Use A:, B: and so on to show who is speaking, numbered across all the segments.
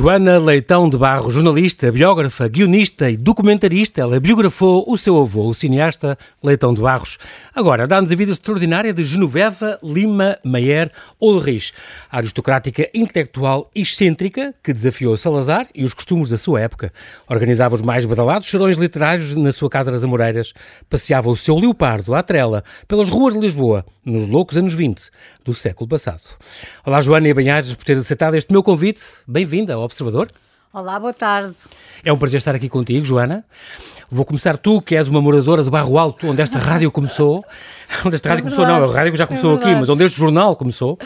A: Joana Leitão de Barro, jornalista, biógrafa, guionista e documentarista, ela biografou o seu avô, o cineasta Leitão de Barros. Agora, dá-nos a vida extraordinária de Genoveva Lima Mayer Ulrich, aristocrática intelectual excêntrica que desafiou Salazar e os costumes da sua época. Organizava os mais badalados serões literários na sua casa das Amoreiras, passeava o seu leopardo à trela pelas ruas de Lisboa, nos loucos anos 20 do século passado. Olá, Joana e Banhares, por ter aceitado este meu convite. Bem-vinda ao Observador.
B: Olá, boa tarde.
A: É um prazer estar aqui contigo, Joana. Vou começar tu, que és uma moradora de Barro Alto, onde esta rádio começou. onde esta rádio é começou, não, a rádio já começou é aqui, mas onde este jornal começou.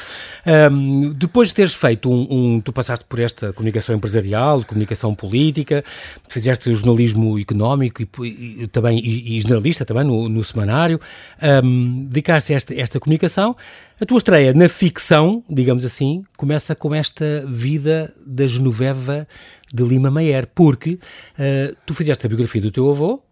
A: Um, depois de teres feito um, um, Tu passaste por esta comunicação empresarial, comunicação política, fizeste jornalismo económico e, e também, e, e, jornalista também no, no semanário, um, dedicaste a esta, esta comunicação. A tua estreia na ficção, digamos assim, começa com esta vida da Genoveva de Lima Mayer, porque uh, tu fizeste a biografia do teu avô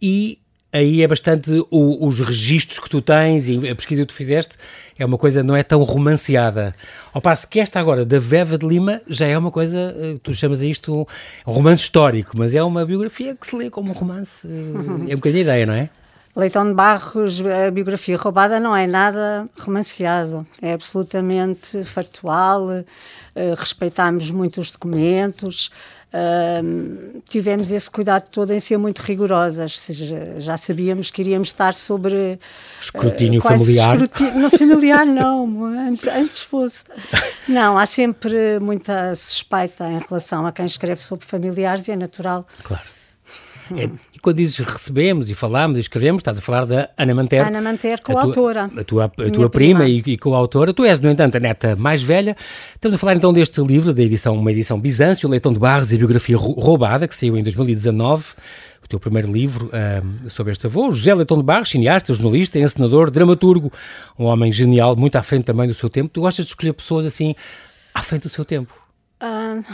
A: e aí é bastante o, os registros que tu tens e a pesquisa que tu fizeste é uma coisa não é tão romanceada. Ao passo que esta agora, da Veva de Lima, já é uma coisa, uh, tu chamas a isto um, romance histórico, mas é uma biografia que se lê como um romance, uh, é um bocadinho a ideia, não é?
B: Leitão de Barros, a biografia roubada não é nada romanceado, é absolutamente factual, uh, respeitámos muito os documentos, uh, tivemos esse cuidado todo em ser muito rigorosas, seja, já sabíamos que iríamos estar sobre... Uh,
A: escrutínio familiar?
B: Escrutínio, não, familiar não, antes, antes fosse. Não, há sempre muita suspeita em relação a quem escreve sobre familiares e é natural.
A: Claro. É, quando dizes recebemos e falamos e escrevemos, estás a falar da Ana Manter.
B: Ana Manter, coautora.
A: A tua, a tua, a tua prima, prima, e, e coautora. Tu és, no entanto, a neta mais velha. Estamos a falar então deste livro, da edição, uma edição Bizâncio, Leitão de Barros e Biografia Roubada, que saiu em 2019 o teu primeiro livro uh, sobre este avô, José Leitão de Barros, cineasta, jornalista, encenador, dramaturgo, um homem genial, muito à frente também do seu tempo. Tu gostas de escolher pessoas assim à frente do seu tempo?
B: Uh,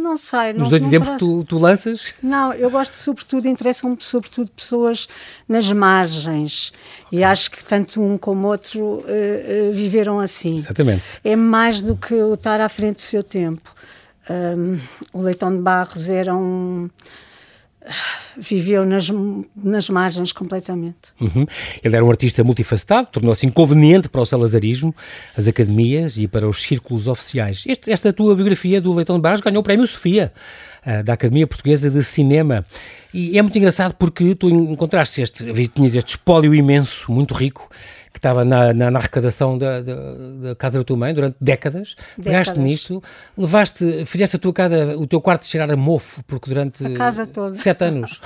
B: não sei.
A: Os dois exemplos que tu, tu, lanças?
B: Não, eu gosto sobretudo, interessam-me sobretudo pessoas nas margens. Okay. E acho que tanto um como outro uh, uh, viveram assim.
A: Exatamente.
B: É mais do que o estar à frente do seu tempo. Um, o Leitão de Barros era um viveu nas, nas margens completamente.
A: Uhum. Ele era um artista multifacetado, tornou-se inconveniente para o salazarismo, as academias e para os círculos oficiais. Este, esta tua biografia do Leitão de Barros ganhou o Prémio Sofia, uh, da Academia Portuguesa de Cinema. E é muito engraçado porque tu encontraste este, tinhas este espólio imenso, muito rico, que estava na, na, na arrecadação da, da, da, casa da tua mãe durante décadas, décadas. pegaste nisto, levaste, fizeste a tua casa, o teu quarto cheirar a mofo, porque durante sete anos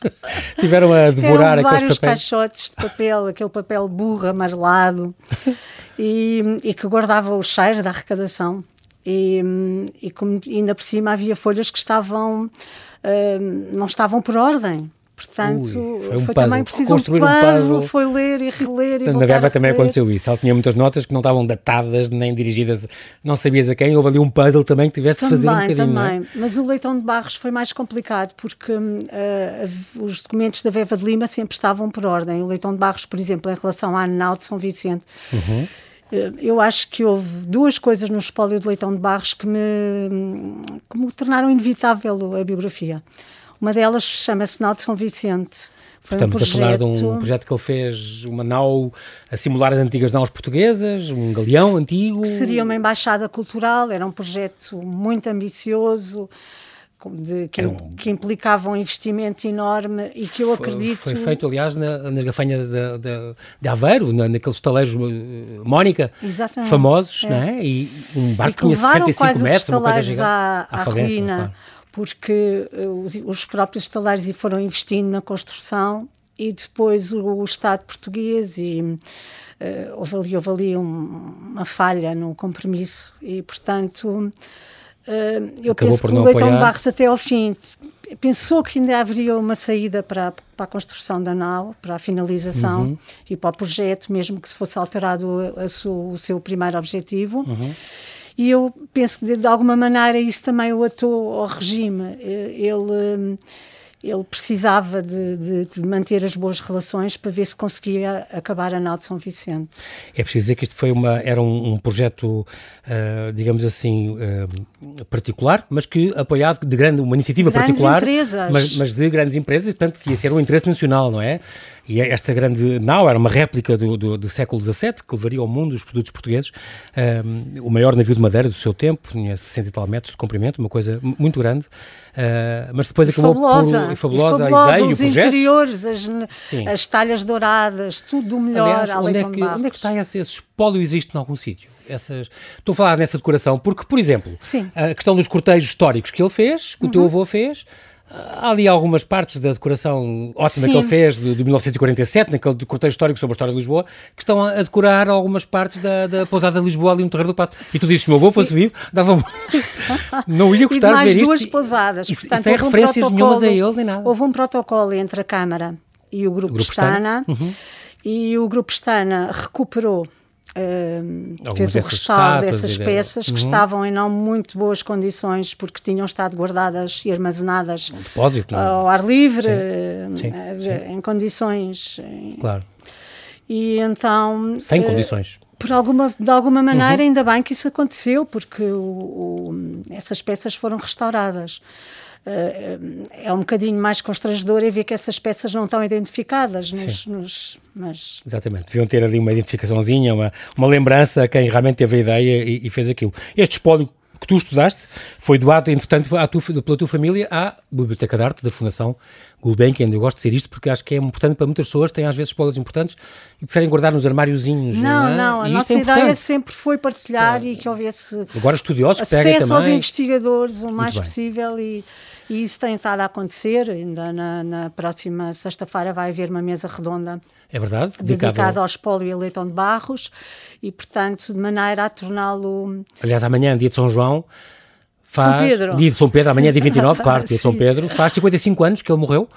A: tiveram a devorar
B: Eram
A: aqueles
B: vários caixotes de papel, aquele papel burro, amarelado, e, e que guardava o cheiro da arrecadação. E, e como ainda por cima havia folhas que estavam, uh, não estavam por ordem, Portanto, Ui, foi, um foi também preciso Construir um puzzle, um puzzle, foi ler e reler e
A: Na Beva também aconteceu isso. Ela tinha muitas notas que não estavam datadas nem dirigidas, não sabias a quem. Houve ali um puzzle também que tiveste de fazer um bocadinho.
B: Também,
A: é?
B: mas o Leitão de Barros foi mais complicado porque uh, os documentos da Veva de Lima sempre estavam por ordem. O Leitão de Barros, por exemplo, em relação à Anal de São Vicente. Uhum. Uh, eu acho que houve duas coisas no espólio de Leitão de Barros que me, que me tornaram inevitável a biografia. Uma delas chama-se Nau de São Vicente.
A: Foi Estamos um projeto... a falar de um projeto que ele fez, uma nau a simular as antigas naus portuguesas, um galeão antigo.
B: Que seria uma embaixada cultural, era um projeto muito ambicioso. De, que, um, que, implicava um investimento enorme e que eu acredito...
A: Foi feito, aliás, na, na gafanha de, de, de Aveiro, na, naqueles estaleiros uh, Mónica, Exatamente, famosos, é. não é? E um barco que tinha 65 metros, uma coisa gigante.
B: À, à, à ruína. Claro porque eh, os, os próprios estalares foram investindo na construção e depois o, o Estado português e uh, houve ali, houve ali um, uma falha no compromisso e, portanto, uh, eu Acabou penso que o Leitão de Barros até ao fim pensou que ainda haveria uma saída para, para a construção da nau, para a finalização uhum. e para o projeto, mesmo que se fosse alterado a, a o seu primeiro objetivo. Uhum. E eu penso que, de alguma maneira, isso também o atou ao regime. Ele, ele precisava de, de, de, manter as boas relações para ver se conseguia acabar a nau de São Vicente.
A: É preciso dizer que isto foi uma, era um, um projeto, uh, digamos assim, uh, particular, mas que apoiado de grande, uma iniciativa
B: grandes
A: particular,
B: empresas.
A: Mas, mas de grandes empresas, portanto que ia ser um interesse nacional, não é? E esta grande nau era uma réplica do, do, do século XVII, que levaria ao mundo os produtos portugueses. Um, o maior navio de madeira do seu tempo, tinha 60 e tal metros de comprimento, uma coisa muito grande. Uh, mas depois acabou
B: fabulosa,
A: por...
B: E
A: fabulosa,
B: e fabulosa,
A: a ideia
B: os
A: e
B: interiores, as, as talhas douradas, tudo do melhor.
A: Aliás, onde é, que, onde é que está esse, esse espólio? Existe em algum sítio? Essas... Estou a falar nessa decoração porque, por exemplo,
B: Sim.
A: a questão dos cortejos históricos que ele fez, que uhum. o teu avô fez, Há ali algumas partes da decoração ótima Sim. que ele fez de, de 1947, naquele cortejo histórico sobre a história de Lisboa, que estão a, decorar algumas partes da, da pousada de Lisboa ali no Terreiro do Passo. E tu dizes, se o meu avô fosse e... vivo, dava Não ia gostar
B: de
A: ver isto.
B: mais duas pousadas.
A: E, Portanto, e sem referências um nenhumas a ele, nem nada.
B: Houve um protocolo entre a Câmara e o Grupo, o Grupo uhum. e o Grupo Estana recuperou Uh, fez o restauro dessas peças que uhum. estavam em não muito boas condições porque tinham estado guardadas e armazenadas
A: um depósito, não? É?
B: ao ar livre,
A: sim. Sim,
B: sim. em condições.
A: Claro.
B: E então.
A: Sem uh, condições.
B: Por alguma, de alguma maneira, uhum. ainda bem que isso aconteceu, porque o, o, essas peças foram restauradas. Uh, é um bocadinho mais constrangedor é ver que essas peças não estão identificadas nos, nos, mas...
A: Exatamente, deviam ter ali uma identificaçãozinha, uma, uma lembrança a quem realmente teve a ideia e, e fez aquilo. Este espólio que tu estudaste foi doado, entretanto, à tua, pela tua família à Biblioteca de Arte da Fundação Gulbenkian. Eu gosto de dizer isto porque acho que é importante para muitas pessoas, têm às vezes espólios importantes e preferem guardar nos armáriozinhos.
B: Não,
A: não,
B: não a nossa é ideia sempre foi partilhar é. e que houvesse
A: Agora estudiosos
B: que acesso aos investigadores o mais possível e e isso tem estado a acontecer. Ainda na, na próxima sexta-feira vai haver uma mesa redonda.
A: É verdade?
B: Dedicada ao espólio e ao leitão de barros e, portanto, de maneira a torná-lo.
A: Aliás, amanhã, dia de São João.
B: Faz, São Pedro.
A: Dia de São Pedro, amanhã é dia 29, claro, dia de São Pedro. Faz 55 anos que ele morreu.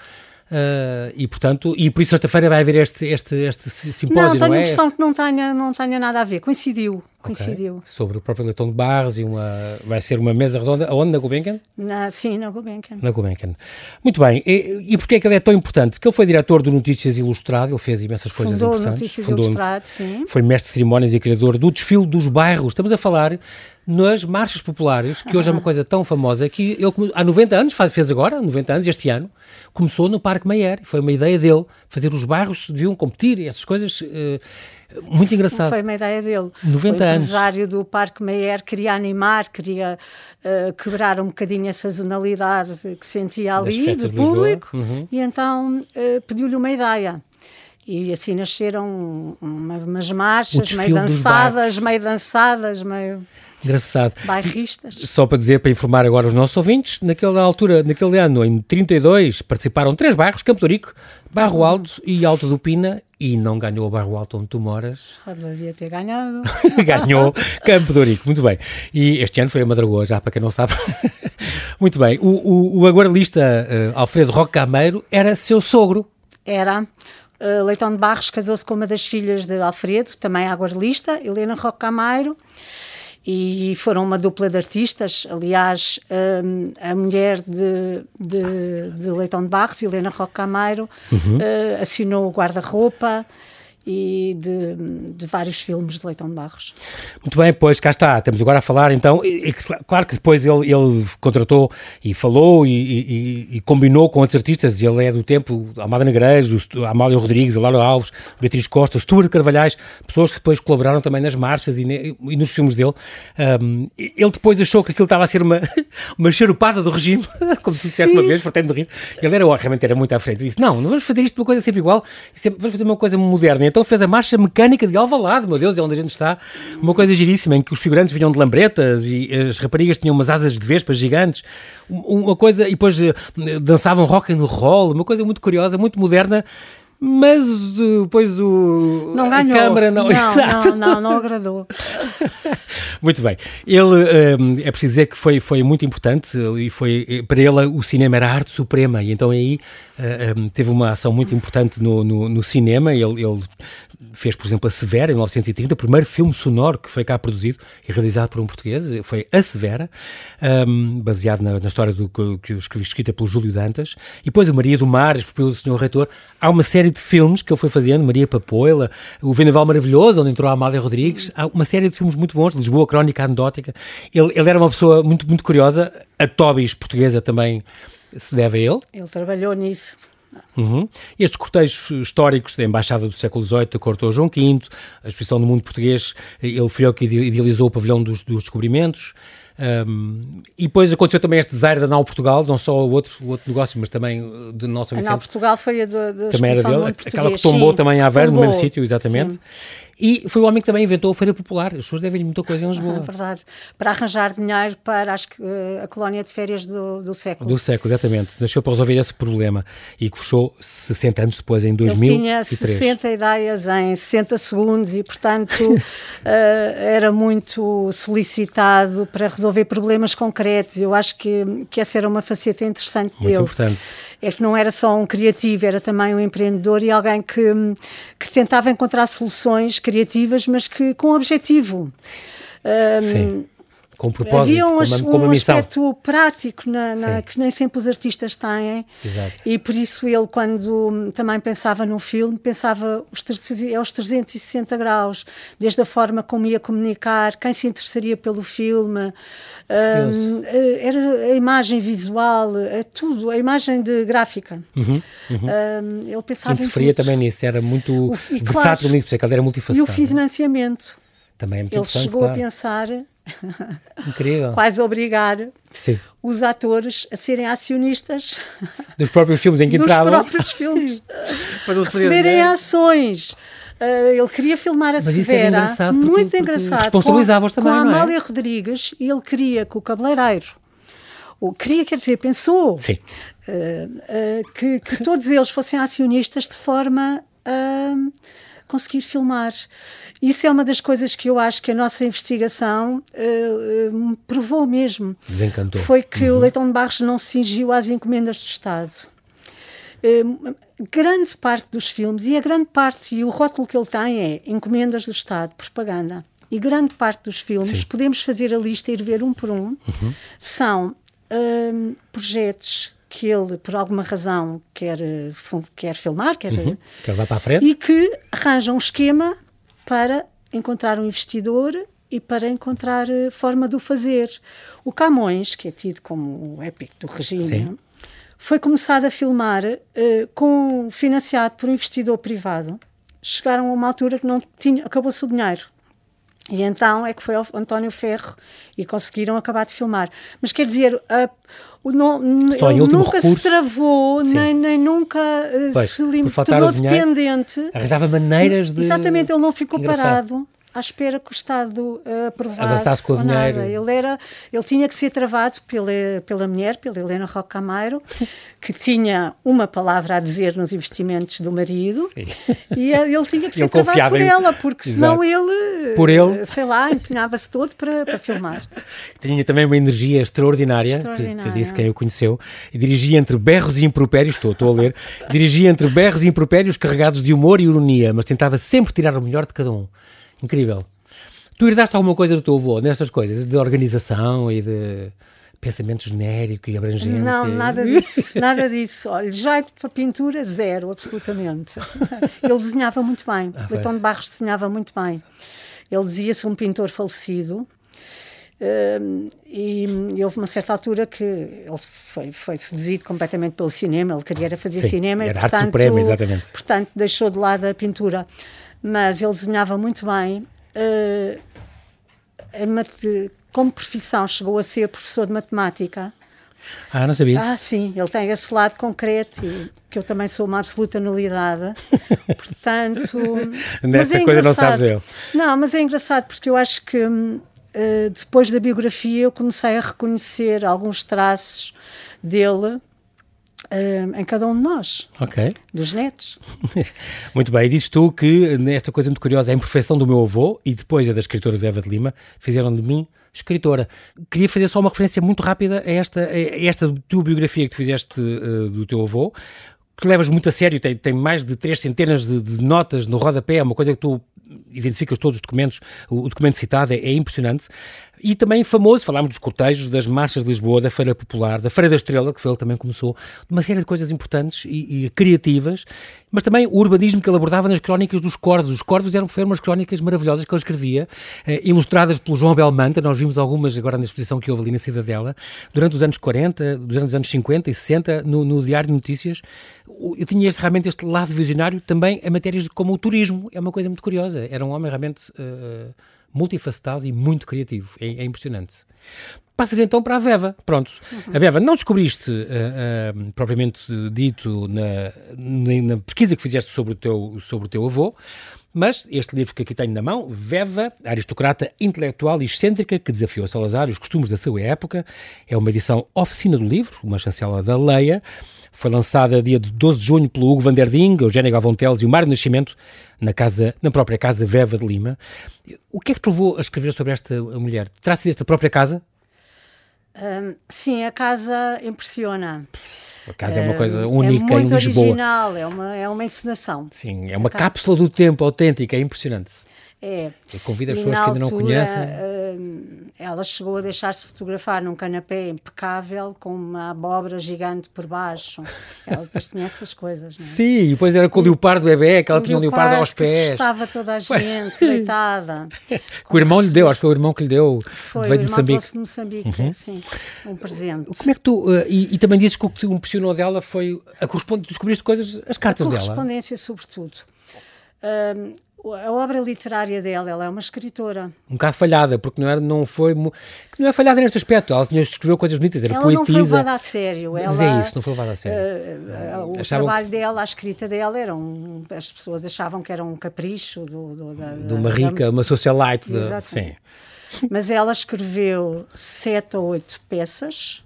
A: Uh, e portanto, e por isso sexta-feira vai haver este, este, este simpósio, não,
B: tenho
A: não
B: é?
A: a
B: impressão que não tenha, não tenha nada a ver, coincidiu, coincidiu. Okay.
A: Sobre o próprio Leitão de Barros e uma, vai ser uma mesa redonda, aonde, na Gulbenkian?
B: Na, sim, na Gulbenkian.
A: Na Gulbenkian. Muito bem, e, e porquê é que ele é tão importante? Que ele foi diretor do Notícias Ilustrado, ele fez imensas coisas
B: Fundou
A: importantes.
B: Notícias Fundou Notícias Ilustrado, sim.
A: Foi mestre de cerimónias e criador do desfile dos bairros, estamos a falar nas marchas populares, que hoje é uma coisa tão famosa, que ele há 90 anos, fez agora, 90 anos, este ano, começou no Parque Meyer. Foi uma ideia dele, fazer os bairros, deviam competir e essas coisas. Uh, muito engraçado.
B: Foi uma ideia dele.
A: 90
B: o
A: anos.
B: empresário do Parque Meyer queria animar, queria uh, quebrar um bocadinho a sazonalidade que sentia ali, do público, uhum. e então uh, pediu-lhe uma ideia. E assim nasceram umas marchas meio dançadas, meio dançadas, meio
A: Engraçado.
B: Bairristas.
A: Só para dizer, para informar agora os nossos ouvintes, naquela altura, naquele ano, em 32, participaram três bairros, Campo Rico, Barro uhum. Alto e Alto do Pina, e não ganhou o Barro Alto onde tu moras.
B: Devia ter ganhado.
A: ganhou Campo Rico, muito bem. E este ano foi a Madragoa, já para quem não sabe. muito bem. O, o, o aguardalista uh, Alfredo Roque Cameiro era seu sogro.
B: Era. Uh, Leitão de Barros casou-se com uma das filhas de Alfredo, também aguardalista, Helena Roque Cameiro e foram uma dupla de artistas. Aliás, um, a mulher de, de, de, Leitão de Barros, Helena Roque Cameiro, uhum. uh, assinou o guarda-roupa e de, de, vários filmes de Leitão de Barros.
A: Muito bem, pois cá está, estamos agora a falar então, e, e, claro que depois ele, ele contratou e falou e, e, e, combinou com outros artistas, ele é do tempo, Amada Negreiros, Amália Rodrigues, Alário Alves, Beatriz Costa, Stuart Carvalhais, pessoas que depois colaboraram também nas marchas e, nos filmes dele. Um, ele depois achou que aquilo estava a ser uma, uma charupada do regime, como tu disseste uma vez, pretendo rir. Ele era, realmente era muito à frente, disse, não, não vamos fazer isto uma coisa sempre igual, vamos fazer uma coisa moderna então fez a marcha mecânica de Alvalade, meu Deus, é onde a gente está. Uma coisa giríssima, em que os figurantes vinham de lambretas e as raparigas tinham umas asas de vespas gigantes. Uma coisa, e depois eh, dançavam rock and roll, uma coisa muito curiosa, muito moderna mas depois do.
B: Não ganhou.
A: A Câmara não.
B: Não,
A: Exato.
B: não, não, não agradou.
A: Muito bem. Ele, um, é preciso dizer que foi, foi muito importante e foi, para ele o cinema era a arte suprema e então aí uh, um, teve uma ação muito importante no, no, no cinema. Ele, ele, fez, por exemplo, A Severa, em 1930, o primeiro filme sonoro que foi cá produzido e realizado por um português, foi A Severa, um, baseado na, na, história do, que, eu escrevi, escrita pelo Júlio Dantas. E depois a Maria do Mar, pelo Senhor Reitor. Há uma série de filmes que ele foi fazendo, Maria Papoila, O Vendaval Maravilhoso, onde entrou a Amália Rodrigues. Há uma série de filmes muito bons, Lisboa, Crónica Anedótica. Ele, ele era uma pessoa muito, muito curiosa. A Tobis portuguesa também se deve a ele.
B: Ele trabalhou nisso.
A: Uhum. Estes cortejos históricos da Embaixada do século XVIII, Corte João V, a exposição do mundo português, ele foi o que idealizou o pavilhão dos, dos descobrimentos. Um, e depois aconteceu também este desaire da Nau Portugal, não só o outro, o outro negócio, mas também de Nosso
B: A Nau Portugal foi a da
A: Também era dele, aquela que tombou sim, também a Aveiro, no mesmo sítio, exatamente. Sim. E foi o homem que também inventou a Feira Popular. As pessoas devem muita coisa em Lisboa.
B: É verdade. Para arranjar dinheiro para acho que, uh, a colónia de férias do, do século.
A: Do século, exatamente. Nasceu para resolver esse problema e que fechou 60 anos depois, em 2003. Ele
B: tinha 60 ideias em 60 segundos e, portanto, uh, era muito solicitado para resolver problemas concretos. Eu acho que, que essa era uma faceta interessante
A: muito dele. Muito importante
B: é que não era só um criativo, era também um empreendedor e alguém que, que tentava encontrar soluções criativas, mas que com objetivo.
A: Sim. Com propósito,
B: Havia um,
A: com uma, com uma
B: um
A: missão.
B: aspecto prático na, na, que nem sempre os artistas têm.
A: Exato.
B: E por isso ele, quando também pensava no filme, pensava os, é os 360 graus, desde a forma como ia comunicar, quem se interessaria pelo filme, um, era a imagem visual, é tudo, a imagem de gráfica.
A: Uhum, uhum.
B: Um, ele pensava
A: Interferia também nisso, era muito o, versátil claro, nisso, ele era multifacetado.
B: E o financiamento.
A: Também é muito
B: Ele chegou
A: claro.
B: a pensar
A: Incrível.
B: Quase obrigar
A: Sim.
B: os atores a serem acionistas
A: dos próprios filmes em que
B: dos
A: entravam.
B: Dos próprios filmes. para receberem ações. Uh, ele queria filmar a
A: Mas
B: Severa,
A: engraçado
B: muito
A: porque, porque
B: engraçado,
A: responsabilizava-os
B: com,
A: também,
B: com a
A: não é?
B: Amália Rodrigues, e ele queria que o cabeleireiro, ou queria, quer dizer, pensou
A: Sim.
B: Uh, uh, que, que todos eles fossem acionistas de forma a conseguir filmar. Isso é uma das coisas que eu acho que a nossa investigação uh, uh, provou mesmo.
A: Desencantou.
B: Foi que
A: uhum.
B: o Leitão de Barros não se cingiu às encomendas do Estado. Uh, grande parte dos filmes, e a grande parte, e o rótulo que ele tem é encomendas do Estado, propaganda. E grande parte dos filmes,
A: Sim.
B: podemos fazer a lista e ir ver um por um,
A: uhum.
B: são projetos que ele, por alguma razão, quer, quer filmar, quer,
A: uhum. quer levar para a frente.
B: e que arranja um esquema para encontrar um investidor e para encontrar uh, forma de o fazer. O Camões, que é tido como o épico do regime,
A: Sim.
B: foi começado a filmar uh, com, financiado por um investidor privado. Chegaram a uma altura que não tinha, acabou-se o dinheiro. E então é que foi ao António Ferro e conseguiram acabar de filmar. Mas quer dizer, uh, o não, ele nunca
A: recurso.
B: se travou, nem, nem nunca uh,
A: pois,
B: se limitou, tornou dependente.
A: Arranjava maneiras de.
B: Exatamente, ele não ficou parado à espera que o Estado uh, aprovasse
A: com o dinheiro.
B: Nada. Ele, era, ele tinha que ser travado pela, pela mulher, pela Helena Roque Cameiro, que tinha uma palavra a dizer nos investimentos do marido,
A: Sim.
B: e ele tinha que ser
A: ele
B: travado por
A: em...
B: ela, porque senão
A: Exato.
B: ele,
A: por ele,
B: sei lá, empenhava-se todo para, para filmar.
A: Tinha também uma energia extraordinária,
B: extraordinária.
A: Que, que disse quem o conheceu, e dirigia entre berros e impropérios, estou, estou a ler, dirigia entre berros e impropérios carregados de humor e ironia, mas tentava sempre tirar o melhor de cada um. Incrível. Tu herdaste alguma coisa do teu avô nestas coisas, de organização e de pensamento genérico e abrangente?
B: Não, nada disso, nada disso. Olha, jeito para pintura, zero, absolutamente. Ele desenhava muito bem, ah, Leitão de Barros desenhava muito bem. Ele dizia-se um pintor falecido, e, e, houve uma certa altura que ele foi, foi seduzido completamente pelo cinema, ele queria fazer
A: Sim,
B: cinema
A: era
B: e, portanto,
A: arte suprema, exatamente.
B: portanto, deixou de lado a pintura. Mas ele desenhava muito bem. Uh, como profissão, chegou a ser professor de matemática.
A: Ah, não sabia.
B: Ah, sim, ele tem esse lado concreto, e, que eu também sou uma absoluta nulidade. Portanto.
A: Nessa
B: é
A: coisa não sabes eu.
B: Não, mas é engraçado porque eu acho que uh, depois da biografia eu comecei a reconhecer alguns traços dele Uh, em cada um de nós.
A: Ok.
B: Dos netos.
A: muito bem. E dizes tu que, nesta coisa muito curiosa, a imperfeição do meu avô e depois a da escritora Eva de Lima fizeram de mim escritora. Queria fazer só uma referência muito rápida a esta, a esta tua biografia que tu fizeste uh, do teu avô, que levas muito a sério, tem, tem mais de três centenas de, de notas no rodapé, é uma coisa que tu identificas todos os documentos, o, o documento citado é, é, impressionante. E também famoso, falámos dos cortejos, das marchas de Lisboa, da Feira Popular, da Feira da Estrela, que foi ele também começou, uma série de coisas importantes e, e criativas, mas também o urbanismo que ele abordava nas crónicas dos Corvos. Os Corvos eram, foram umas crónicas maravilhosas que ele escrevia, eh, ilustradas pelo João Belmanta, nós vimos algumas agora na exposição que houve ali na Cidadela, durante os anos 40, durante os anos 50 e 60, no, no Diário de Notícias. Eu tinha este, realmente este lado visionário também em matérias como o turismo, é uma coisa muito curiosa. Era um homem realmente... Uh, multifacetado e muito criativo. É, é impressionante. Passas então para a Veva. Pronto. Uhum. A Veva, não descobriste, uh, uh, propriamente dito, na, na, pesquisa que fizeste sobre o, teu, sobre o teu avô, mas este livro que aqui tenho na mão, Veva, aristocrata intelectual e excêntrica que desafiou Salazar e os costumes da sua época, é uma edição oficina do livro, uma chancela da Leia. Foi lançada dia 12 de junho pelo Hugo van der Ding, Eugénia Galvão Teles e o Mário Nascimento, na, casa, na própria casa Veva de Lima. O que é que te levou a escrever sobre esta mulher? Terá-se desta própria casa?
B: Um, sim, a casa impressiona.
A: A casa é uma coisa única
B: é
A: em Lisboa.
B: É muito original, é uma, é uma encenação.
A: Sim, é uma cápsula do tempo autêntica, é impressionante.
B: É.
A: Eu convido as pessoas que ainda não conhecem.
B: Uh, ela chegou a deixar-se fotografar num canapé impecável, com uma abóbora gigante por baixo. Ela depois tinha essas coisas, não é?
A: Sim, e depois era com o leopardo bebê, que ela tinha um leopardo aos pés.
B: estava toda a gente deitada.
A: que o irmão lhe deu, acho que foi o irmão que lhe deu.
B: Foi, veio de Moçambique. de Moçambique, uhum. sim, um presente.
A: Como é que tu, uh, e, e, também dizes que o que te impressionou dela foi a correspondência, descobriste coisas, as cartas
B: a
A: dela.
B: correspondência, sobretudo. Uh, a obra literária dela, ela é uma escritora.
A: Um bocado falhada, porque não, era, não foi. Não é falhada neste aspecto. Ela escreveu coisas bonitas, era
B: ela
A: poetisa.
B: Ela não foi levada a sério.
A: Mas
B: ela,
A: é isso, não foi levada a sério.
B: Uh, uh, o trabalho que... dela, a escrita dela, era um, as pessoas achavam que era um capricho do, do, da,
A: de uma rica, da, uma socialite. De, sim.
B: Mas ela escreveu sete ou oito peças.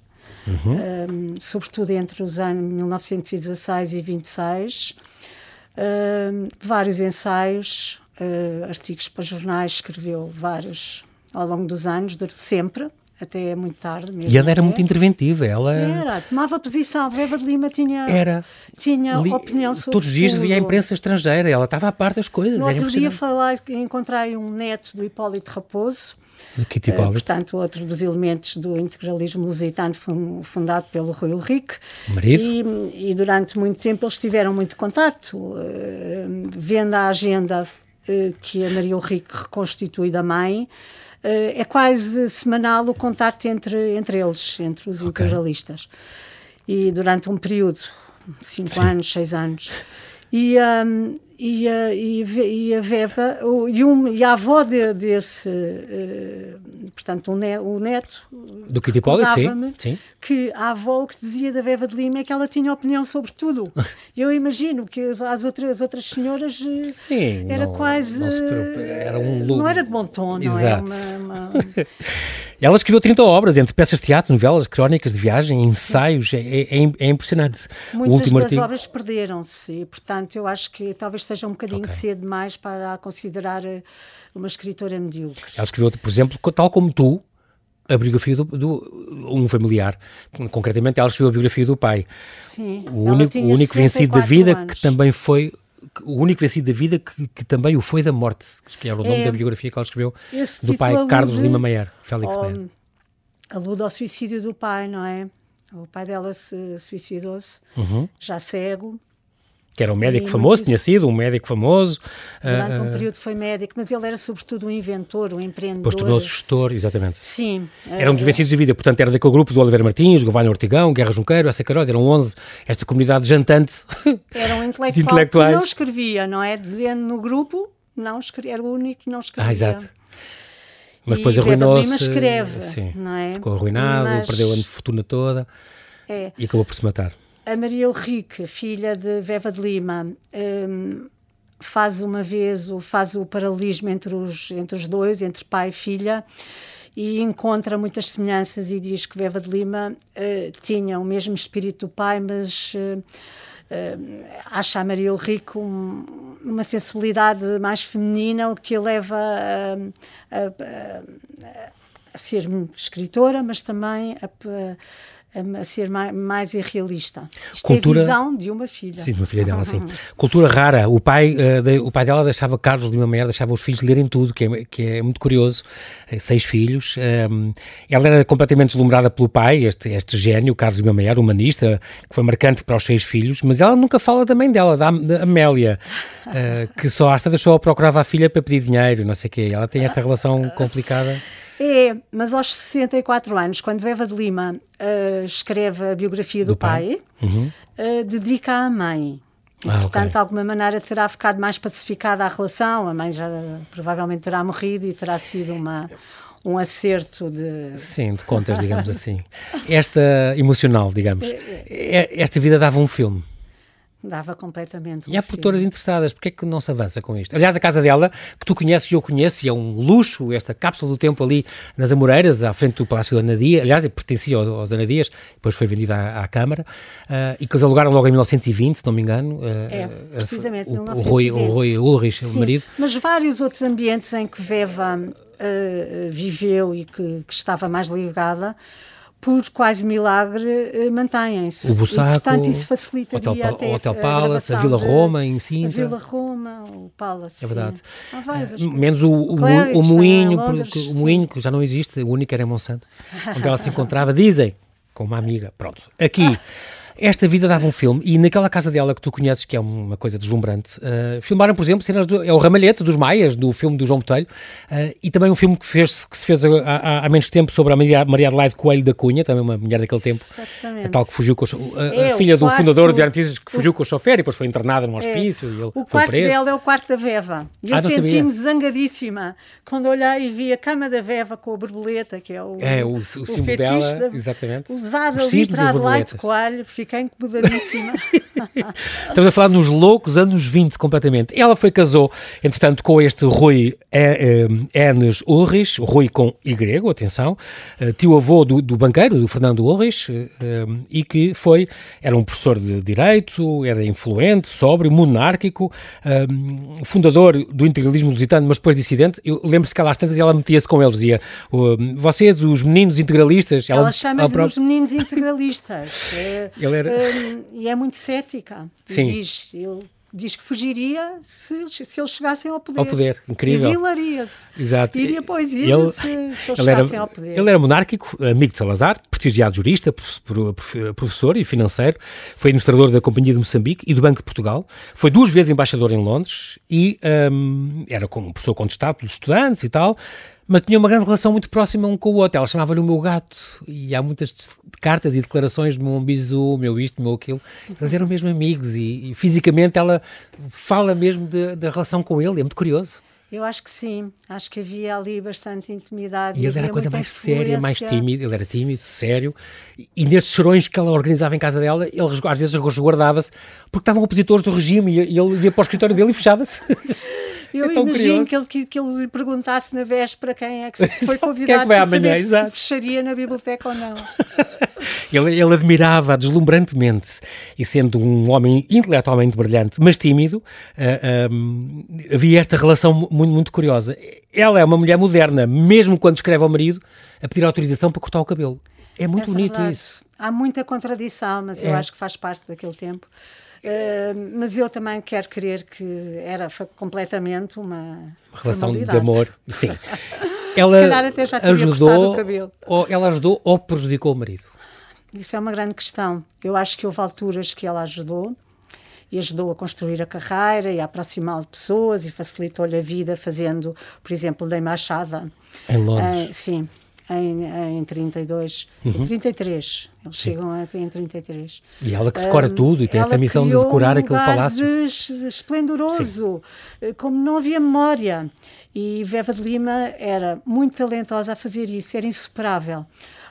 B: Uhum. Um, sobretudo entre os anos 1916 e 26, uh, vários ensaios, uh, artigos para jornais, escreveu vários ao longo dos anos, sempre, até muito tarde mesmo.
A: E ela era muito interventiva, ela...
B: Era, tomava posição, Veva de Lima tinha,
A: era.
B: tinha Li... opinião sobre
A: Todos os dias
B: tudo.
A: via a imprensa estrangeira, ela estava à parte das coisas.
B: No outro dia falar, encontrei um neto do Hipólito Raposo,
A: do Kitty uh,
B: portanto, outro dos elementos do integralismo lusitano fundado pelo Rui Ulrich.
A: Marido.
B: E, e, durante muito tempo eles tiveram muito contato, uh, vendo a agenda uh, que a Maria Ulrich reconstitui da mãe, é quase semanal o contato entre, entre eles, entre os okay. integralistas. E durante um período, cinco Sim. anos, seis anos. E, um, e, a, e, e a Veva e, um, e a avó de, desse, uh, portanto, o, ne, o neto
A: do Kitty Pollitt, sim, sim.
B: que a avó o que dizia da Veva de Lima é que ela tinha opinião sobre tudo. Eu imagino que as, as outras, as outras senhoras eh,
A: sim,
B: era
A: não,
B: quase
A: não, se, era um não
B: era de bom tom, não é?
A: Exato.
B: é?
A: Ela escreveu 30 obras, entre peças de teatro, novelas, crónicas de viagem, ensaios, é, é, é impressionante.
B: Muitas
A: o último
B: das
A: artigo...
B: obras perderam-se e, portanto, eu acho que talvez seja um bocadinho okay. cedo demais para a considerar eh, uma escritora medíocre.
A: Ela escreveu, por exemplo, tal como tu, a biografia do, do, um familiar. Concretamente, ela escreveu a biografia do pai.
B: Sim.
A: O único, o único vencido da vida anos. que também foi o único vencido da vida que, que, também o foi da morte, que era o nome é, da biografia que ela escreveu do pai Carlos Lima Meyer, Félix
B: ao,
A: Meyer.
B: Alude ao suicídio do pai, não é? O pai dela se suicidou-se,
A: uhum.
B: já cego,
A: que era um médico famoso, tinha sido um médico famoso.
B: Durante uh, um período foi médico, mas ele era sobretudo um inventor, um empreendedor.
A: Depois tornou-se gestor, exatamente.
B: Sim.
A: Era um dos vencidos de vida, portanto era daquele grupo do Oliveira Martins, Govalho Ortigão, Guerra Junqueiro, Essa Caroz, eram 11, esta comunidade jantante
B: Era um intelectual
A: de intelectuais.
B: que não escrevia, não é? No grupo, não escrevia, era o único que não escrevia.
A: Ah, exato. Mas depois arruinou-se.
B: escreve,
A: sim,
B: não é?
A: Ficou arruinado,
B: mas...
A: perdeu a fortuna toda
B: é.
A: e acabou por se matar
B: a Maria Ulrich, filha de Veva de Lima, um, faz uma vez o, faz o paralelismo entre os, entre os dois, entre pai e filha, e encontra muitas semelhanças e diz que Veva de Lima uh, tinha o mesmo espírito do pai, mas uh, uh, acha a Maria Ulrico um, uma sensibilidade mais feminina, o que a leva a, a, a, a ser escritora, mas também a a ser mais, mais irrealista. Isto Cultura... é a visão de uma filha.
A: Sim, de uma filha dela, sim. Cultura rara. O pai, uh, de, o pai dela deixava, Carlos de uma mulher, deixava os filhos lerem tudo, que é, que é muito curioso. Eh, seis filhos. Um, ehm, ela era completamente deslumbrada pelo pai, este, este gênio, Carlos de Mameyer, humanista, que foi marcante para os seis filhos, mas ela nunca fala da mãe dela, da, da Amélia, uh, que só às tantas só procurava a filha para pedir dinheiro, não sei o quê. Ela tem esta relação complicada.
B: É, mas aos 64 anos, quando Veva de Lima uh, escreve a biografia do, do pai, pai uhum. uh, dedica à mãe. E, ah, portanto, okay. de alguma maneira terá ficado mais pacificada a relação. A mãe já provavelmente terá morrido e terá sido uma, um acerto de.
A: Sim, de contas, digamos assim. Esta emocional, digamos. É, é. Esta vida dava um filme.
B: Dava completamente.
A: E há produtoras interessadas, porque é que não se avança com isto? Aliás, a casa dela, que tu conheces e eu conheço, e é um luxo, esta cápsula do tempo ali nas Amoreiras, à frente do Palácio da Anadia, aliás, pertencia aos, aos Anadias, depois foi vendida à, à Câmara, uh, e que eles alugaram logo em 1920, se não me engano. Uh,
B: é, precisamente,
A: o,
B: 1920.
A: O Rui, o Rui Ulrich, Sim, o marido.
B: Mas vários outros ambientes em que Veva viveu e que, que estava mais ligada, por quase milagre, eh, mantêm-se.
A: O Bussaco, e,
B: portanto, isso facilitaria
A: Hotel, até Hotel a Palace, a, Vila Roma em Sintra.
B: A Vila Roma, o Palace.
A: É verdade.
B: Há várias,
A: é, menos o, o, o, moinho, Londres, o moinho que já não existe, o único era em Monsanto, onde ela se encontrava, dizem, com uma amiga. Pronto. Aqui. Esta vida dava um filme e naquela casa dela que tu conheces, que é uma coisa deslumbrante, uh, filmaram, por exemplo, cenas do, é o Ramalhete dos Maias, do filme do João Botelho, uh, e também um filme que, fez, que se fez há, há, menos tempo sobre a Maria, Maria Adelaide Coelho da Cunha, também uma mulher daquele tempo,
B: Exatamente.
A: a tal que fugiu com o, a, é, a filha do quarto, fundador de Notícias que fugiu o, com o chofer e depois foi internada num é. hospício é, e ele
B: o
A: foi preso.
B: O quarto dela é o quarto da Veva. E eu ah, senti-me zangadíssima quando olhei e vi a cama da Veva com a borboleta, que é o,
A: é, o, o, o símbolo dela, da, exatamente.
B: usado ali para Adelaide Coelho, fiquei incomodadíssima
A: Estamos a falar nos loucos anos 20 completamente. Ela foi, casou, entretanto, com este Rui Enes Ulrich, Rui com Y, atenção, eh, tio-avô do, do, banqueiro, do Fernando Ulrich, eh, e que foi, era um professor de Direito, era influente, sóbrio, monárquico, eh, fundador do integralismo lusitano, mas depois dissidente. Eu lembro-se que ela às tantas ela metia-se com eles, dizia, vocês, os meninos integralistas...
B: Ela, ela chama-lhes os meninos integralistas.
A: Ele era
B: e é muito cética. Sim. diz, ele diz que fugiria se, se eles chegassem ao poder.
A: Ao poder, incrível.
B: Exilaria-se.
A: Exato.
B: Iria para o exílio ele, se, se eles chegassem
A: era,
B: ao poder.
A: Ele era monárquico, amigo de Salazar, prestigiado jurista, professor e financeiro, foi administrador da Companhia de Moçambique e do Banco de Portugal, foi duas vezes embaixador em Londres e um, era como professor contestado pelos estudantes e tal, mas tinha uma grande relação muito próxima um com o outro. Ela chamava-lhe o meu gato. E há muitas cartas e declarações de meu bisu, meu isto, meu aquilo. Eles eram mesmo amigos e, e fisicamente ela fala mesmo da relação com ele. É muito curioso.
B: Eu acho que sim, acho que havia ali bastante intimidade.
A: E ele era a coisa mais séria, mais tímido, ele era tímido, sério, e nestes chorões que ela organizava em casa dela, ele às vezes resguardava-se, porque estavam opositores do regime e ele ia para o escritório dele e fechava-se.
B: Eu é imagino que ele, que, que ele lhe perguntasse na véspera quem é que foi convidado
A: é que
B: para
A: saber
B: se fecharia na biblioteca ou não.
A: ele, ele admirava deslumbrantemente e sendo um homem intelectualmente brilhante, mas tímido, uh, eh, um, ehm, havia esta relação muito, muito curiosa. Ela é uma mulher moderna, mesmo quando escreve ao marido, a pedir autorização para cortar o cabelo. É muito é bonito isso.
B: Há muita contradição, mas é. eu acho que faz parte daquele tempo. Uh, mas eu também quero crer que era completamente uma,
A: relação de amor. Sim.
B: Ela Se calhar até já ajudou, o cabelo.
A: Ou ela ajudou ou prejudicou o marido?
B: Isso é uma grande questão. Eu acho que houve alturas que ela ajudou e ajudou a construir a carreira e a aproximar de pessoas e facilitou-lhe a vida fazendo, por exemplo, da embaixada.
A: Em Londres?
B: Uh, sim em, em 32, uhum. em 33. Eles Sim. chegam até em 33.
A: E ela que decora um, tudo e tem essa missão de decorar
B: um
A: aquele palácio.
B: De esplendoroso, Sim. Eh, como não havia memória. E Veva de Lima era muito talentosa a fazer isso, era insuperável.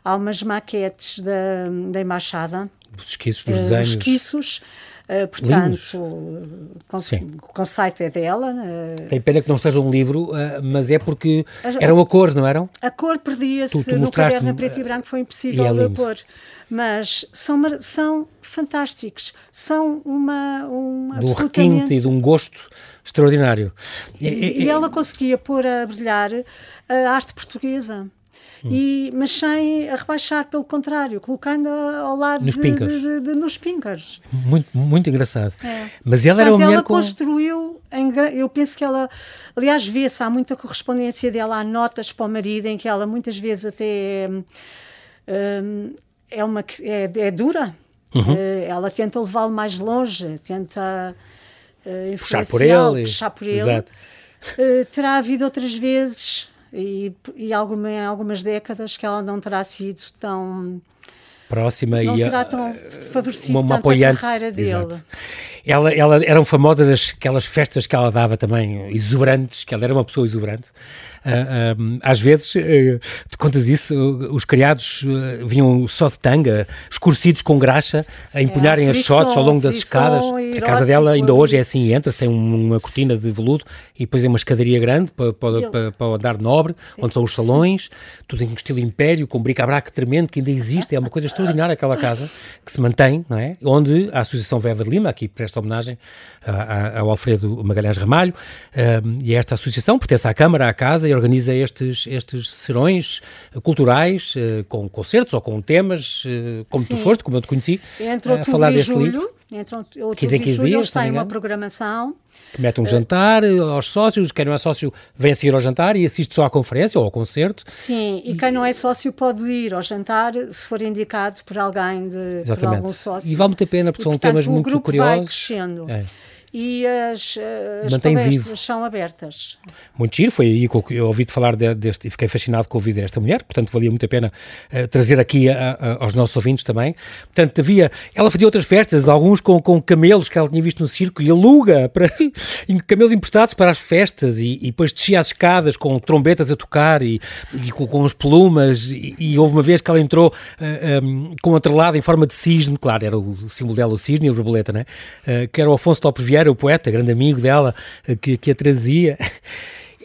B: Há umas maquetes da, da embaixada.
A: Os esquiços dos uh, desenhos.
B: Os esquiços Uh, portanto, o, o conceito é dela. Uh,
A: Tem pena que não esteja um livro, uh, mas é porque eram a cor, não eram?
B: A cor perdia-se no caderno a preto e branco, foi impossível é de pôr. Mas são, são fantásticos, são uma. uma
A: de um requinte e de um gosto extraordinário.
B: E, e, e ela conseguia pôr a brilhar a arte portuguesa e, mas sem a rebaixar, pelo contrário, colocando ao lado
A: nos
B: de,
A: pinkers.
B: De, de, de, nos pinkers.
A: Muito, muito engraçado. É. Mas ela Portanto, era uma mulher
B: ela
A: com...
B: construiu, em, eu penso que ela, aliás, vê-se, há muita correspondência dela, há notas para o marido, em que ela muitas vezes até hum, é, uma, é, é dura, uhum. Eh, ela tenta levá-lo mais longe, tenta uh,
A: puxar por ele.
B: Puxar por ele. Exato. Uh, terá havido outras vezes e, e alguma, em algumas décadas que ela não terá sido tão
A: próxima
B: não
A: e
B: terá tão favorecido uma, uma apoiante. a carreira dele. Exato.
A: Ela, ela, eram famosas aquelas festas que ela dava também, exuberantes, que ela era uma pessoa exuberante. Uh, às vezes, uh, tu contas isso, os criados uh, vinham só de tanga, escurecidos com graxa, a empunharem é, as shots ao longo das escadas. a casa dela ainda hoje é assim, entra-se, tem uma cortina de veludo e depois é uma escadaria grande para, para, para, para o andar nobre, onde são os salões, tudo em estilo império, com bric-a-brac tremendo, que ainda existe, é uma coisa extraordinária aquela casa, que se mantém, não é? Onde a Associação Veva de Lima, aqui presta homenagem ao Alfredo Magalhães Ramalho, e esta associação pertence à Câmara, à Casa, e organiza estes, estes serões culturais uh, com concertos ou com temas, uh, como Sim. tu foste, como eu te conheci,
B: Entre a falar deste julho, livro. Entre outubro 15 em 15 julho, dias, tem uma programação.
A: Que mete um jantar eh, aos sócios, quem não é sócio vem a seguir ao jantar e assiste só à conferência ou ao concerto.
B: Sim, e quem não é sócio pode ir ao jantar se for indicado por alguém, de, Exatamente. por algum sócio.
A: E vale muito a pena porque e, são portanto, temas muito curiosos.
B: Vai crescendo. É e as, as Mantém palestras vivo. são abertas.
A: Muito giro, foi aí que eu ouvi-te falar de, deste e fiquei fascinado com o vídeo desta mulher, portanto valia muito a pena uh, trazer aqui a, a, aos nossos ouvintes também. Portanto, havia, ela fazia outras festas, alguns com, com camelos que ela tinha visto no circo e aluga para, camelos emprestados para as festas e, e, depois descia as escadas com trombetas a tocar e, e com, com as plumas e, e, houve uma vez que ela entrou uh, eh, um, com um atrelado em forma de cisne, claro, era o, símbolo dela o cisne e a borboleta, né? Uh, que era o Afonso Lopes O poeta, grande amigo dela, eh, que, que a trazia.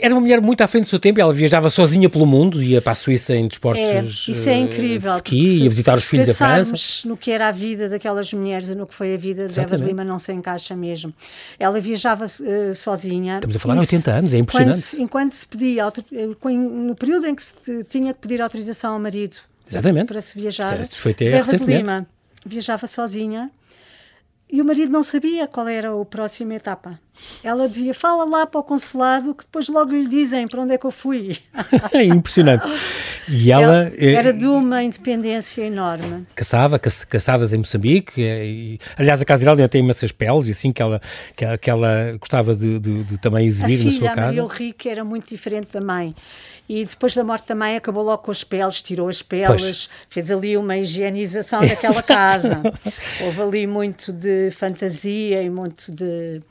A: Era uma mulher muito à frente do seu tempo, ela viajava sozinha pelo mundo, ia para a Suíça em desportos
B: é, isso é incrível,
A: de ski, ia visitar os filhos da França.
B: no que era a vida daquelas mulheres e no que foi a vida de Eva de Lima, não se encaixa mesmo. Ela viajava uh, sozinha.
A: Estamos a falar de 80 anos, é impressionante.
B: Se, enquanto se pedia, no período em que se tinha que pedir autorização ao marido
A: Exatamente.
B: para se viajar,
A: Isso foi até Eva de Lima
B: viajava sozinha e o marido não sabia qual era a próxima etapa. Ela dizia: Fala lá para o consulado, que depois logo lhe dizem para onde é que eu fui.
A: é impressionante. E ela. ela
B: eh, era de uma independência enorme.
A: Caçava, ca caçadas em Moçambique. Eh, e, aliás, a casa dela ainda tem imensas peles e assim que ela, que, ela, que ela gostava de, de, de também exibir na sua casa. A
B: Maria Henrique era muito diferente da mãe. E depois da morte da mãe acabou logo com as peles, tirou as peles, pois. fez ali uma higienização daquela casa. Houve ali muito de fantasia e muito de.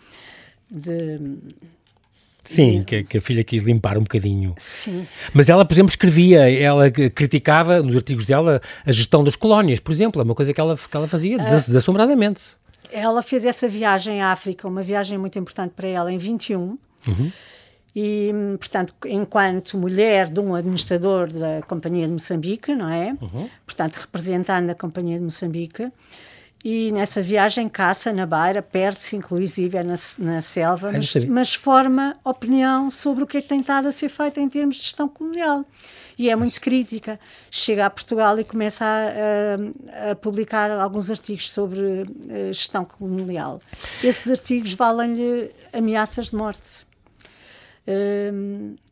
B: De
A: Sim, que, que, a filha quis limpar um bocadinho.
B: Sim.
A: Mas ela, por exemplo, escrevia, ela criticava nos artigos dela a gestão das colónias, por exemplo, é uma coisa que ela, que ela fazia uh, desassombradamente.
B: Ela fez essa viagem à África, uma viagem muito importante para ela, em 21. Uhum. E, portanto, enquanto mulher de um administrador da Companhia de Moçambique, não é? Uhum. Portanto, representando a Companhia de Moçambique. E nessa viagem caça na Beira, perde-se inclusive na, na selva, mas, mas, forma opinião sobre o que é que tem estado a ser feito em termos de gestão colonial. E é muito crítica. Chega a Portugal e começa a, a, a publicar alguns artigos sobre a gestão colonial. Esses artigos valem-lhe ameaças de morte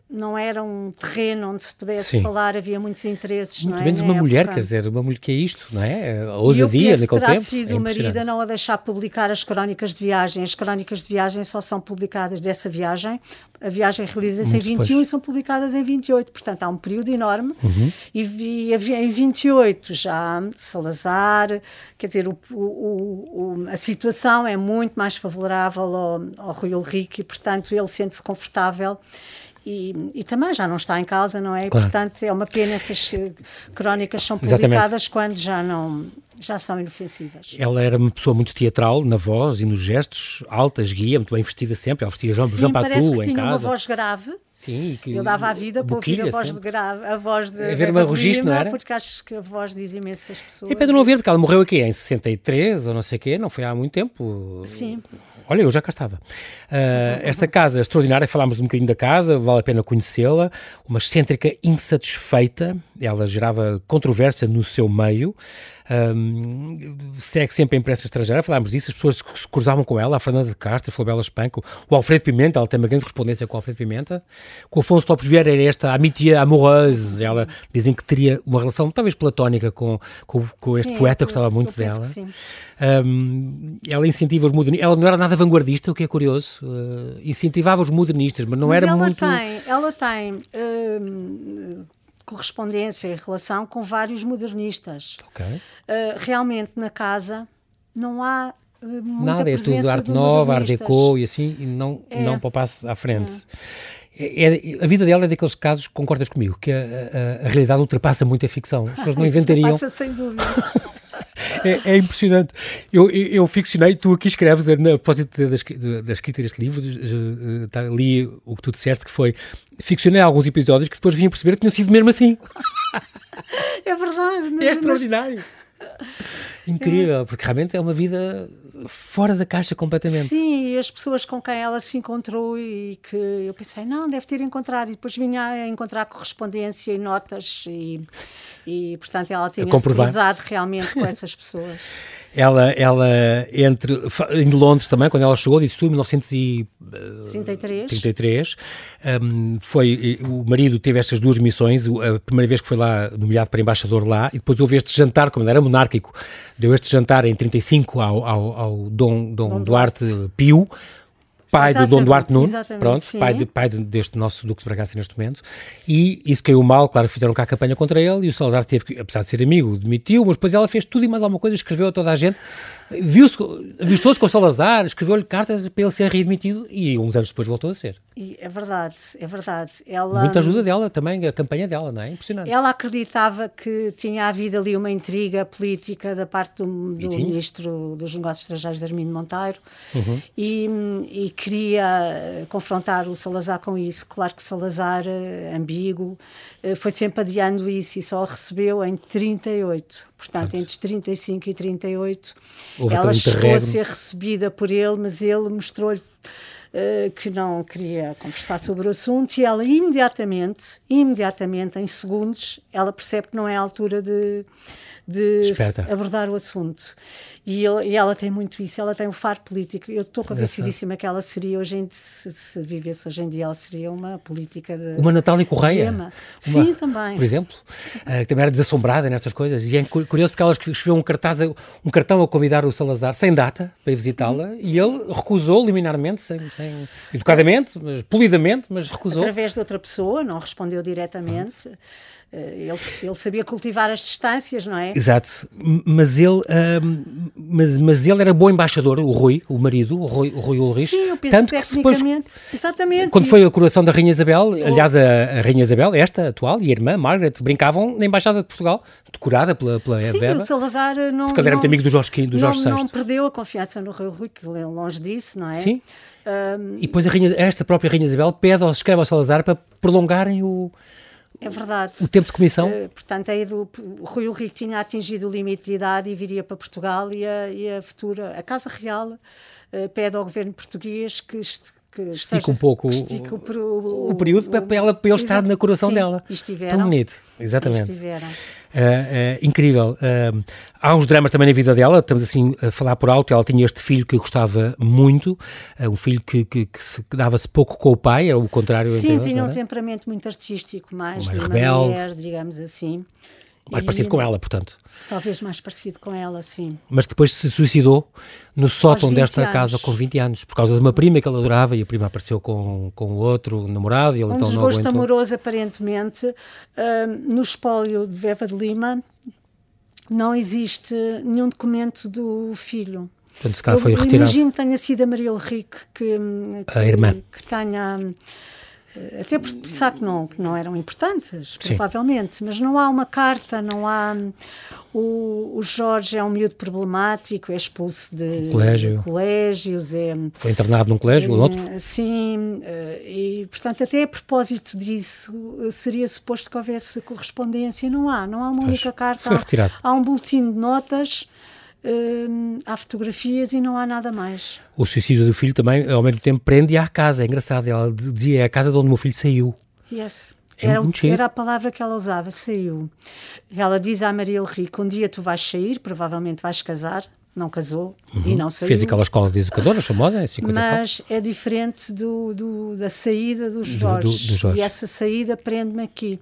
B: não era um terreno onde se pudesse Sim. falar, havia muitos interesses.
A: Muito
B: não é?
A: menos uma mulher, quer dizer, uma mulher que é isto, não é? A ousadia naquele
B: terá
A: tempo.
B: sido
A: é
B: o marido não a deixar publicar as crónicas de viagem. As crónicas de viagem só são publicadas dessa viagem. A viagem realiza-se em 21 depois. e são publicadas em 28. Portanto, há um período enorme. Uhum. E, e, em 28 já Salazar, quer dizer, o, o, o, a situação é muito mais favorável ao, ao Rui Ulrich e, portanto, ele sente-se confortável e, e, também já não está em causa, não é? Claro. Portanto, é uma pena essas crónicas são publicadas Exatamente. quando já não já são inofensivas.
A: Ela era uma pessoa muito teatral na voz e nos gestos, alta, esguia, muito bem vestida sempre. Ela vestia Jean, Sim, Jean Patou em casa.
B: tinha uma voz grave.
A: Sim,
B: que eu dava a vida para ouvir a voz de grave, a voz de
A: Haver uma registro, não era?
B: Porque acho que a voz diz imenso das pessoas.
A: É Pedro não ouvir, porque ela morreu aqui em 63 ou não sei o quê, não foi há muito tempo.
B: Sim.
A: Olha, eu já cá estava. Uh, esta casa extraordinária, falámos um bocadinho da casa, vale a pena conhecê-la. Uma excêntrica insatisfeita, ela gerava controvérsia no seu meio um, segue sempre a imprensa estrangeira, falámos disso, as pessoas que se cruzavam com ela, a Fernanda de Castro, a Flabela Espanco, o Alfredo Pimenta, ela tem uma grande correspondência com o Alfredo Pimenta, com o Afonso Lopes Vieira era esta amitié amoureuse, ela dizem que teria uma relação talvez platónica com, com, com este sim, poeta, que gostava muito dela. Um, ela incentiva os modernistas, ela não era nada vanguardista, o que é curioso, uh, incentivava os modernistas, mas não mas era
B: ela
A: muito...
B: Tem, ela tem uh, correspondência e relação com vários modernistas.
A: Okay. Uh,
B: realmente na casa não há uh, muita
A: Nada, é tudo arte nova, art deco e assim, e não, é. não para o passo à frente. É. É, a vida dela é daqueles casos, concordas comigo, que a, a, a realidade ultrapassa muito a ficção. As pessoas não inventariam.
B: Passa sem dúvida.
A: é, é, impressionante. Eu, eu, eu, ficcionei, tu aqui escreves, a propósito da, escrita deste livro, tá, li o que tu disseste, que foi, ficcionei alguns episódios que depois vim a perceber que tinham sido mesmo assim.
B: É verdade.
A: Mas, é extraordinário. Incrível, porque realmente é uma vida fora da caixa completamente.
B: Sim, e as pessoas com quem ela se encontrou e que eu pensei, não, deve ter encontrado, e depois vinha a encontrar correspondência e notas e, e portanto ela tinha se cruzado realmente com essas pessoas.
A: Ela, ela entre, em Londres também, quando ela chegou, disse tu, em 1933, um, foi, o marido teve estas duas missões, a primeira vez que foi lá nomeado para embaixador lá, e depois houve este jantar, como ele era monárquico, deu este jantar em 35 ao, ao, ao Dom, Dom, Dom Duarte, Duarte. Pio, pai do Dom Duarte Nuno, pronto, pai, de, pai deste nosso Duque de Bragança neste momento, e isso caiu mal, claro, fizeram cá a campanha contra ele, e o Salazar teve que, apesar de ser amigo, demitiu, mas depois ela fez tudo e mais alguma coisa, escreveu a toda a gente, viu-se, com o Salazar, escreveu-lhe cartas para ele ser readmitido, e uns anos depois voltou a ser.
B: E é verdade, é verdade. Ela,
A: Muita ajuda dela também, a campanha dela, não é? Impressionante.
B: Ela acreditava que tinha havido ali uma intriga política da parte do, do Ministro dos Negócios Estrangeiros, Armindo Monteiro, uhum. e, e queria confrontar o Salazar com isso. Claro que Salazar, eh, ambíguo, eh, foi sempre adiando isso e só recebeu em 38. Portanto, entre 35 e 38, Houve ela chegou a ser recebida por ele, mas ele mostrou-lhe uh, que não queria conversar sobre o assunto e ela imediatamente, imediatamente, em segundos, ela percebe que não é a altura de, de abordar o assunto. E, ele, e, ela tem muito isso, ela tem um faro político. Eu estou convencidíssima que ela seria, hoje em, se, se, vivesse hoje em dia, ela seria uma política de.
A: Uma Natália Correia? Uma,
B: Sim, também.
A: Por exemplo, uh, que também era desassombrada nestas coisas. E é curioso porque ela escreveu um, cartaz, um cartão a convidar o Salazar sem data para ir visitá-la uhum. e ele recusou liminarmente, sem, sem, educadamente, mas, polidamente, mas recusou.
B: Através de outra pessoa, não respondeu diretamente. Pronto. Eh, ele, ele, sabia cultivar as distâncias, não é?
A: Exato, mas ele, um, mas, mas ele era bom embaixador, o Rui, o marido, o Rui, o Rui Ulrich.
B: Sim, eu penso Tanto tecnicamente, depois, exatamente.
A: Quando foi a coroação da Rainha Isabel, aliás, a, a, Rainha Isabel, esta atual, e a irmã Margaret, brincavam na Embaixada de Portugal, decorada pela, pela
B: Sim,
A: Vera.
B: o Salazar não...
A: Porque ele era muito amigo do Jorge, do Jorge
B: não, não perdeu a confiança no Rui Rui, que longe disso, não é?
A: Sim. Um, e depois a Rainha, esta própria Rainha Isabel pede, escreve ao Salazar para prolongarem o
B: é verdade.
A: O tempo de comissão? Uh,
B: portanto, aí do, o Rui Ulrich tinha atingido o limite de idade e viria para Portugal e a, e a futura, a Casa Real uh, pede ao governo português que, que
A: estica seja, um pouco
B: estica o, o,
A: o, período o, para, para, ela, para ele estar na coração
B: sim,
A: dela.
B: Estiveram.
A: Tão bonito, exatamente.
B: Estiveram.
A: Uh, incrível. Uh, há uns dramas também na vida dela, estamos assim a falar por alto. Ela tinha este filho que gostava muito, um filho que, que, que, que dava-se pouco com o pai, era o contrário.
B: Sim, tinha um temperamento muito artístico, mais, mais rebelde, mulher, digamos assim.
A: Mais e, parecido com ela, portanto.
B: Talvez mais parecido com ela, sim.
A: Mas depois se suicidou no sótão desta anos. casa com 20 anos, por causa de uma prima que ele adorava e a prima apareceu com, com outro namorado e ele
B: um
A: então
B: não aguentou. amoroso, aparentemente, uh, no espólio de Veva de Lima não existe nenhum documento do filho.
A: Portanto, se foi retirado.
B: Imagino que tenha sido a Maria Henrique que, que,
A: a irmã.
B: que tenha até por pensar que não, que não eram importantes, Sim. provavelmente, mas não há uma carta, não há. O, o Jorge é um miúdo problemático, é expulso de,
A: colégio.
B: de colégios. É,
A: Foi internado num colégio ou outro?
B: Sim, e portanto, até a propósito disso, seria suposto que houvesse correspondência. Não há, não há uma única carta. Há, há um boletim de notas hum, há fotografias e não há nada mais.
A: O suicídio do filho também, ao mesmo tempo, prende-a à casa. É engraçado. Ela dizia: é a casa de onde o meu filho saiu.
B: Yes. É era, era, a palavra que ela usava, saiu. Ela diz à Maria Henrique: um dia tu vais sair, provavelmente vais casar. Não casou uhum. e não saiu.
A: Fez aquela escola de educadora famosa, é 50
B: Mas é diferente do, do, da saída do Jorge. Do, do Jorge. E essa saída prende-me aqui.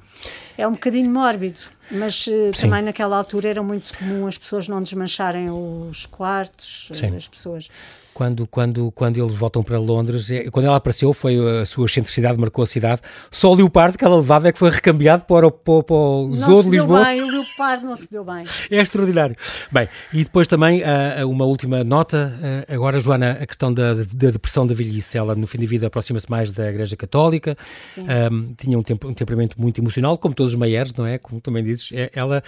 B: É um bocadinho mórbido, mas uh, também naquela altura era muito comum as pessoas não desmancharem os quartos, Sim. as pessoas
A: quando, quando, quando eles voltam para Londres, é, quando ela apareceu, foi a sua excentricidade, marcou a cidade. Só o leopardo que ela levava é que foi recambiado para o, para, para o Zoo de Lisboa.
B: Não se deu bem, o leopardo não se deu bem.
A: É extraordinário. Bem, e depois também uh, uma última nota. Uh, agora, Joana, a questão da, da depressão da velhice. Ela, no fim de vida, aproxima-se mais da Igreja Católica. Um, tinha um, tempo, um temperamento muito emocional, como todos os Maiers, não é? Como também dizes. É, ela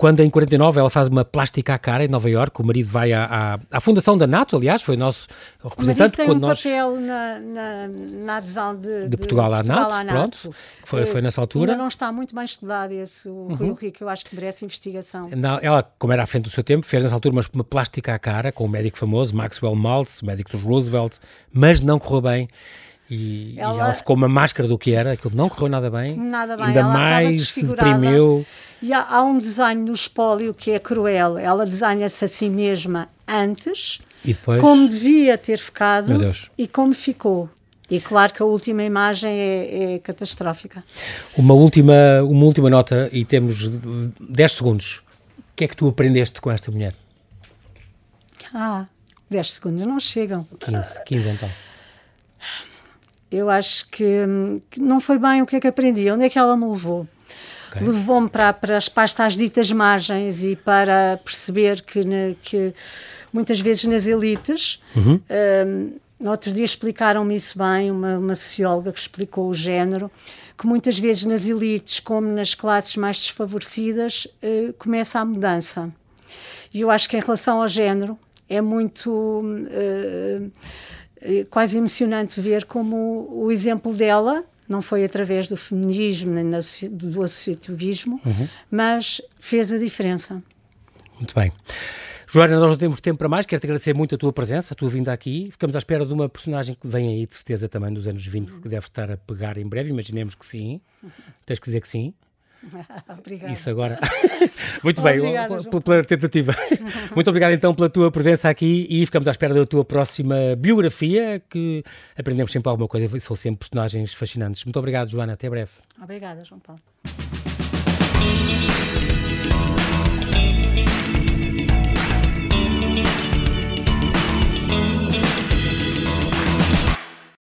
A: quando em 49 ela faz uma plástica à cara em Nova Iorque, o marido vai à, à, à fundação da NATO, aliás, foi o nosso representante.
B: tem
A: quando
B: um
A: nós...
B: papel na, na, na adesão de,
A: de, Portugal, à, Portugal NATO, à NATO, pronto, foi, foi nessa altura.
B: Ainda não está muito bem estudado esse, o uhum. Rui Rico, eu acho que merece investigação.
A: Não, ela, como era à frente do seu tempo, fez nessa altura uma, uma plástica à cara com um médico famoso, Maxwell Maltz, médico dos Roosevelt, mas não correu bem. E ela... e ela, ficou uma máscara do que era, aquilo não correu nada bem.
B: Nada bem,
A: ainda
B: ela
A: mais se deprimiu.
B: E há, há, um desenho no espólio que é cruel. Ela desenha-se a si mesma antes, como devia ter ficado e como ficou. E claro que a última imagem é, é, catastrófica.
A: Uma última, uma última nota, e temos 10 segundos. O que é que tu aprendeste com esta mulher?
B: Ah, 10 segundos não chegam.
A: 15, 15 então
B: eu acho que, que, não foi bem o que é que aprendi. Onde é que ela me levou? Okay. Levou-me para, para, as, para as ditas margens e para perceber que, ne, que muitas vezes nas elites.
A: Uhum.
B: Um, no outro dia explicaram-me isso bem, uma, uma socióloga que explicou o género, que muitas vezes nas elites, como nas classes mais desfavorecidas, uh, começa a mudança. E eu acho que em relação ao género é muito. Uh, é quase emocionante ver como o exemplo dela não foi através do feminismo nem do associativismo,
A: uhum.
B: mas fez a diferença.
A: Muito bem. Joana, nós não temos tempo para mais, quero-te agradecer muito a tua presença, a tua vinda aqui. Ficamos à espera de uma personagem que vem aí, de certeza, também dos anos 20, que deve estar a pegar em breve, imaginemos que sim. Tens que dizer que sim.
B: Obrigada.
A: Isso agora. Muito bem, Obrigada, pela, tentativa. Muito obrigado então pela tua presença aqui e ficamos à espera da tua próxima biografia, que aprendemos sempre alguma coisa são sempre personagens fascinantes. Muito obrigado, Joana. Até breve.
B: Obrigada, João Paulo.